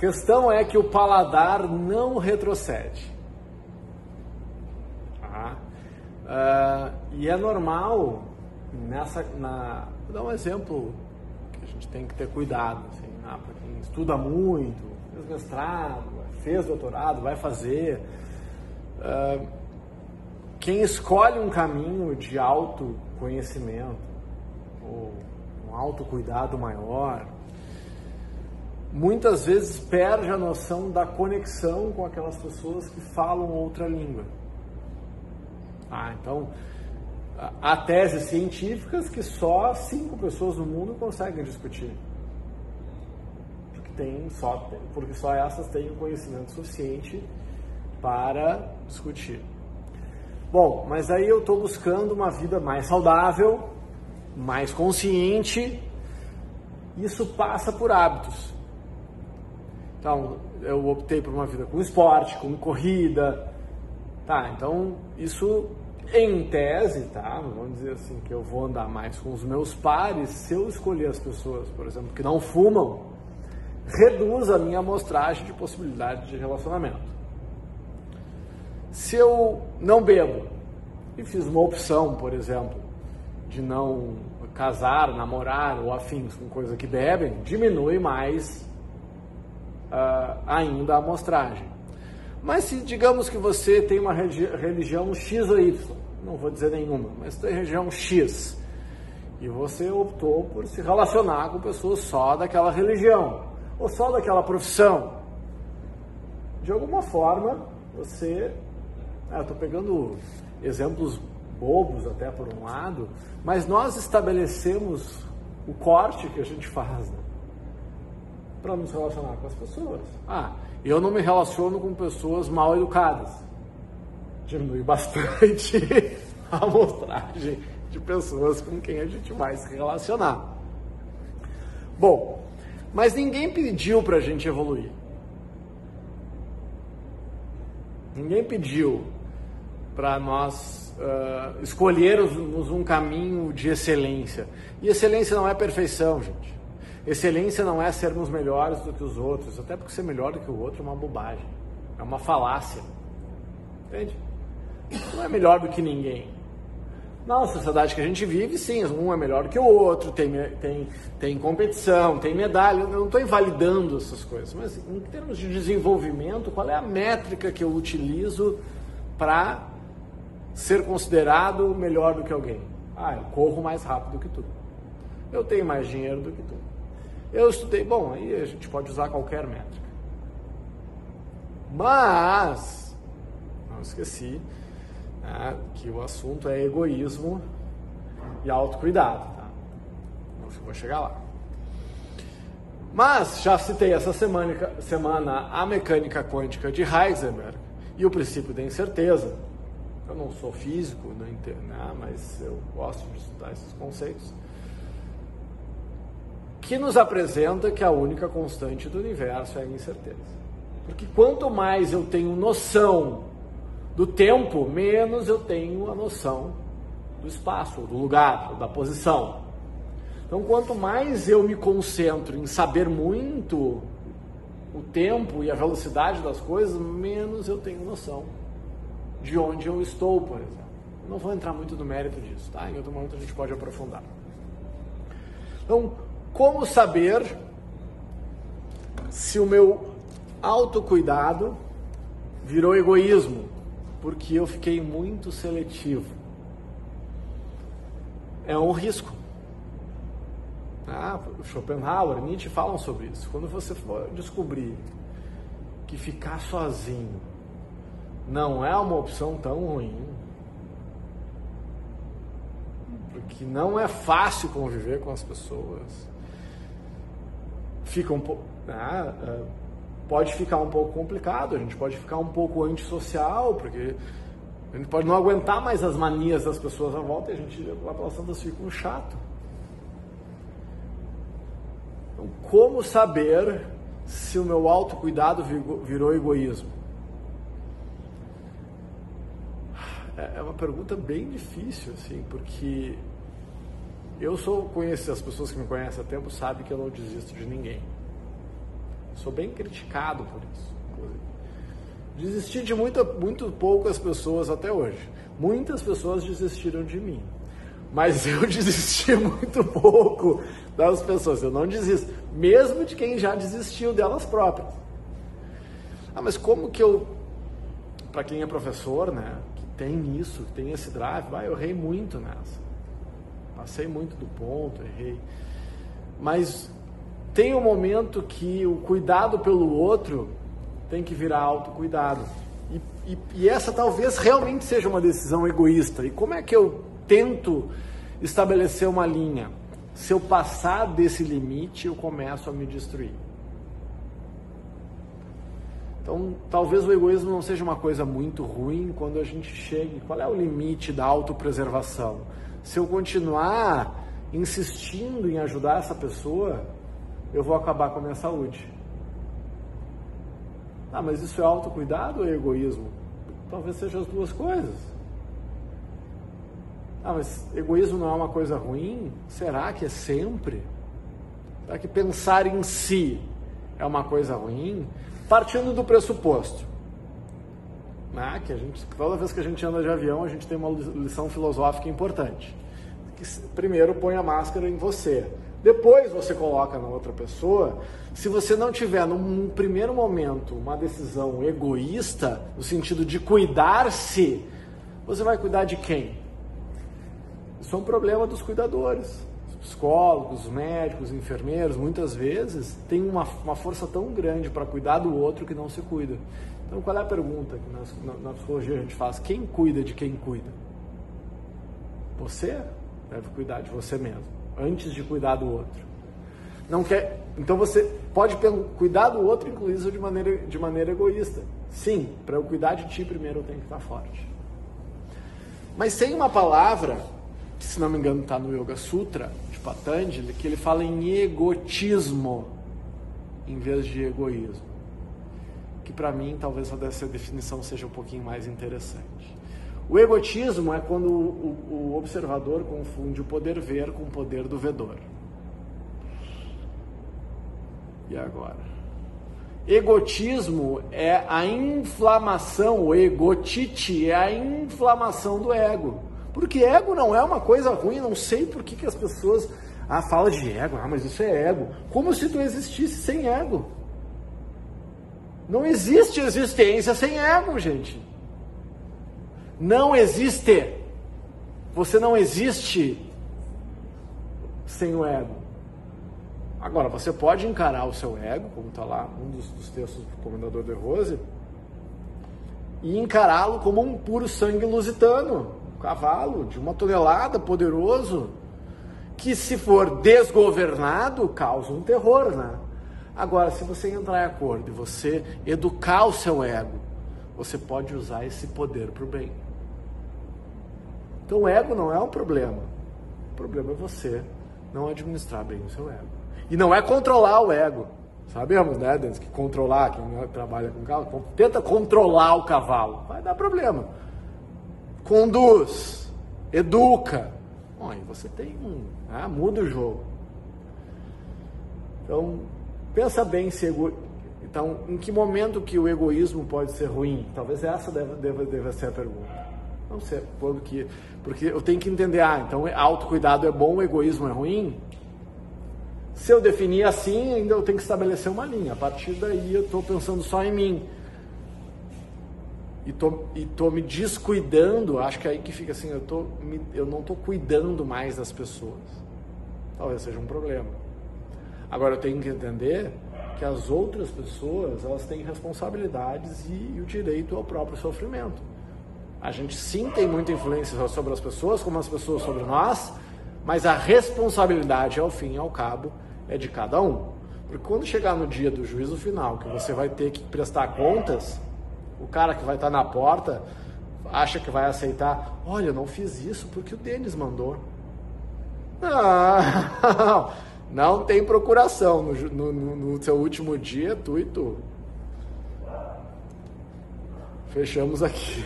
questão é que o paladar não retrocede. Tá? Uh, e é normal nessa. Na, vou dar um exemplo que a gente tem que ter cuidado. Assim, né? para quem estuda muito, fez mestrado, fez doutorado, vai fazer. Uh, quem escolhe um caminho de autoconhecimento, ou um autocuidado maior, muitas vezes perde a noção da conexão com aquelas pessoas que falam outra língua. Ah, então, há teses científicas que só cinco pessoas no mundo conseguem discutir. Porque, tem só, porque só essas têm o conhecimento suficiente para discutir. Bom, mas aí eu estou buscando uma vida mais saudável, mais consciente. Isso passa por hábitos. Então, eu optei por uma vida com esporte, com corrida. Tá, então isso em tese, tá? Vamos dizer assim, que eu vou andar mais com os meus pares se eu escolher as pessoas, por exemplo, que não fumam, reduz a minha amostragem de possibilidade de relacionamento. Se eu não bebo e fiz uma opção, por exemplo, de não casar, namorar ou afins com coisa que bebem, diminui mais uh, ainda a amostragem. Mas se digamos que você tem uma religião X ou Y, não vou dizer nenhuma, mas tem religião X, e você optou por se relacionar com pessoas só daquela religião, ou só daquela profissão, de alguma forma você. Ah, eu estou pegando exemplos bobos até por um lado, mas nós estabelecemos o corte que a gente faz. Né? Para nos relacionar com as pessoas. Ah, eu não me relaciono com pessoas mal educadas. Diminui bastante a amostragem de pessoas com quem a gente vai se relacionar. Bom, mas ninguém pediu para a gente evoluir. Ninguém pediu para nós uh, escolhermos um caminho de excelência. E excelência não é perfeição, gente. Excelência não é sermos melhores do que os outros, até porque ser melhor do que o outro é uma bobagem, é uma falácia. Entende? Não é melhor do que ninguém. Na sociedade que a gente vive, sim, um é melhor do que o outro, tem, tem, tem competição, tem medalha. Eu não estou invalidando essas coisas, mas em termos de desenvolvimento, qual é a métrica que eu utilizo para ser considerado melhor do que alguém? Ah, eu corro mais rápido que tu. Eu tenho mais dinheiro do que tu. Eu estudei, bom, aí a gente pode usar qualquer métrica. Mas, não esqueci né, que o assunto é egoísmo e autocuidado, tá? Não vou chegar lá. Mas já citei essa semana, semana a mecânica quântica de Heisenberg e o princípio da incerteza. Eu não sou físico, não entendo, né, mas eu gosto de estudar esses conceitos que nos apresenta que a única constante do universo é a incerteza. Porque quanto mais eu tenho noção do tempo, menos eu tenho a noção do espaço, do lugar, da posição. Então, quanto mais eu me concentro em saber muito o tempo e a velocidade das coisas, menos eu tenho noção de onde eu estou, por exemplo. Não vou entrar muito no mérito disso, tá? Em outro momento a gente pode aprofundar. Então, como saber se o meu autocuidado virou egoísmo? Porque eu fiquei muito seletivo. É um risco. Ah, Schopenhauer, Nietzsche falam sobre isso. Quando você for descobrir que ficar sozinho não é uma opção tão ruim, porque não é fácil conviver com as pessoas, fica um pouco. Né, é, pode ficar um pouco complicado, a gente pode ficar um pouco antissocial, porque a gente pode não aguentar mais as manias das pessoas à volta e a gente lá pelas tantas fica um chato. Então, como saber se o meu autocuidado virou egoísmo? É, é uma pergunta bem difícil, assim, porque eu sou conheço as pessoas que me conhecem há tempo sabem que eu não desisto de ninguém. Sou bem criticado por isso, inclusive. Desisti de muita, muito poucas pessoas até hoje. Muitas pessoas desistiram de mim. Mas eu desisti muito pouco das pessoas. Eu não desisto. Mesmo de quem já desistiu delas próprias. Ah, mas como que eu. Para quem é professor, né? Que tem isso, que tem esse drive, ah, eu errei muito nessa. Passei muito do ponto, errei. Mas tem um momento que o cuidado pelo outro tem que virar autocuidado. E, e, e essa talvez realmente seja uma decisão egoísta. E como é que eu tento estabelecer uma linha? Se eu passar desse limite, eu começo a me destruir. Então, talvez o egoísmo não seja uma coisa muito ruim quando a gente chega. Qual é o limite da autopreservação? Se eu continuar insistindo em ajudar essa pessoa, eu vou acabar com a minha saúde. Ah, mas isso é autocuidado ou é egoísmo? Talvez seja as duas coisas. Ah, mas egoísmo não é uma coisa ruim? Será que é sempre? Será que pensar em si é uma coisa ruim? Partindo do pressuposto né, que a gente, toda vez que a gente anda de avião, a gente tem uma lição filosófica importante. Que, primeiro, põe a máscara em você. Depois você coloca na outra pessoa. Se você não tiver, num primeiro momento, uma decisão egoísta, no sentido de cuidar-se, você vai cuidar de quem? Isso é um problema dos cuidadores. Os psicólogos, os médicos, os enfermeiros, muitas vezes, têm uma, uma força tão grande para cuidar do outro que não se cuida. Então, qual é a pergunta que na, na, psicologia a gente faz? Quem cuida de quem cuida? Você deve cuidar de você mesmo, antes de cuidar do outro. Não quer, então você pode cuidar do outro, inclusive de maneira, de maneira egoísta. Sim, para eu cuidar de ti primeiro eu tenho que estar forte. Mas tem uma palavra, que se não me engano está no Yoga Sutra, de Patanjali, que ele fala em egotismo em vez de egoísmo. Que para mim talvez essa definição seja um pouquinho mais interessante. O egotismo é quando o, o observador confunde o poder ver com o poder do vedor. E agora? Egotismo é a inflamação, o egotite é a inflamação do ego. Porque ego não é uma coisa ruim, não sei por que, que as pessoas ah, falam de ego, ah, mas isso é ego. Como se tu existisse sem ego. Não existe existência sem ego, gente. Não existe. Você não existe sem o ego. Agora, você pode encarar o seu ego, como está lá um dos, dos, textos do Comendador de Rose, e encará-lo como um puro sangue lusitano, cavalo de uma tonelada, poderoso, que se for desgovernado, causa um terror, né? Agora, se você entrar em acordo e você educar o seu ego, você pode usar esse poder para o bem. Então o ego não é um problema. O problema é você não administrar bem o seu ego. E não é controlar o ego. Sabemos, né, Denis, que controlar, quem trabalha com cavalo, tenta controlar o cavalo. Vai dar problema. Conduz, educa. Bom, aí você tem um. Ah, muda o jogo. Então, pensa bem se ego... Então, em que momento que o egoísmo pode ser ruim? Talvez essa deva, deva, deva ser a pergunta. Não sei, porque, porque eu tenho que entender, ah, então autocuidado é bom, egoísmo é ruim? Se eu definir assim, ainda eu tenho que estabelecer uma linha. A partir daí eu estou pensando só em mim. E tô, e tô me descuidando, acho que é aí que fica assim, eu, tô, eu não estou cuidando mais das pessoas. Talvez seja um problema. Agora eu tenho que entender que as outras pessoas, elas têm responsabilidades e, e o direito ao próprio sofrimento. A gente sim tem muita influência sobre as pessoas, como as pessoas sobre nós, mas a responsabilidade, ao fim e ao cabo, é de cada um. Porque quando chegar no dia do juízo final, que você vai ter que prestar contas, o cara que vai estar na porta acha que vai aceitar, olha, eu não fiz isso porque o Denis mandou. Não, não tem procuração no, no, no seu último dia, tu e tu. Fechamos aqui.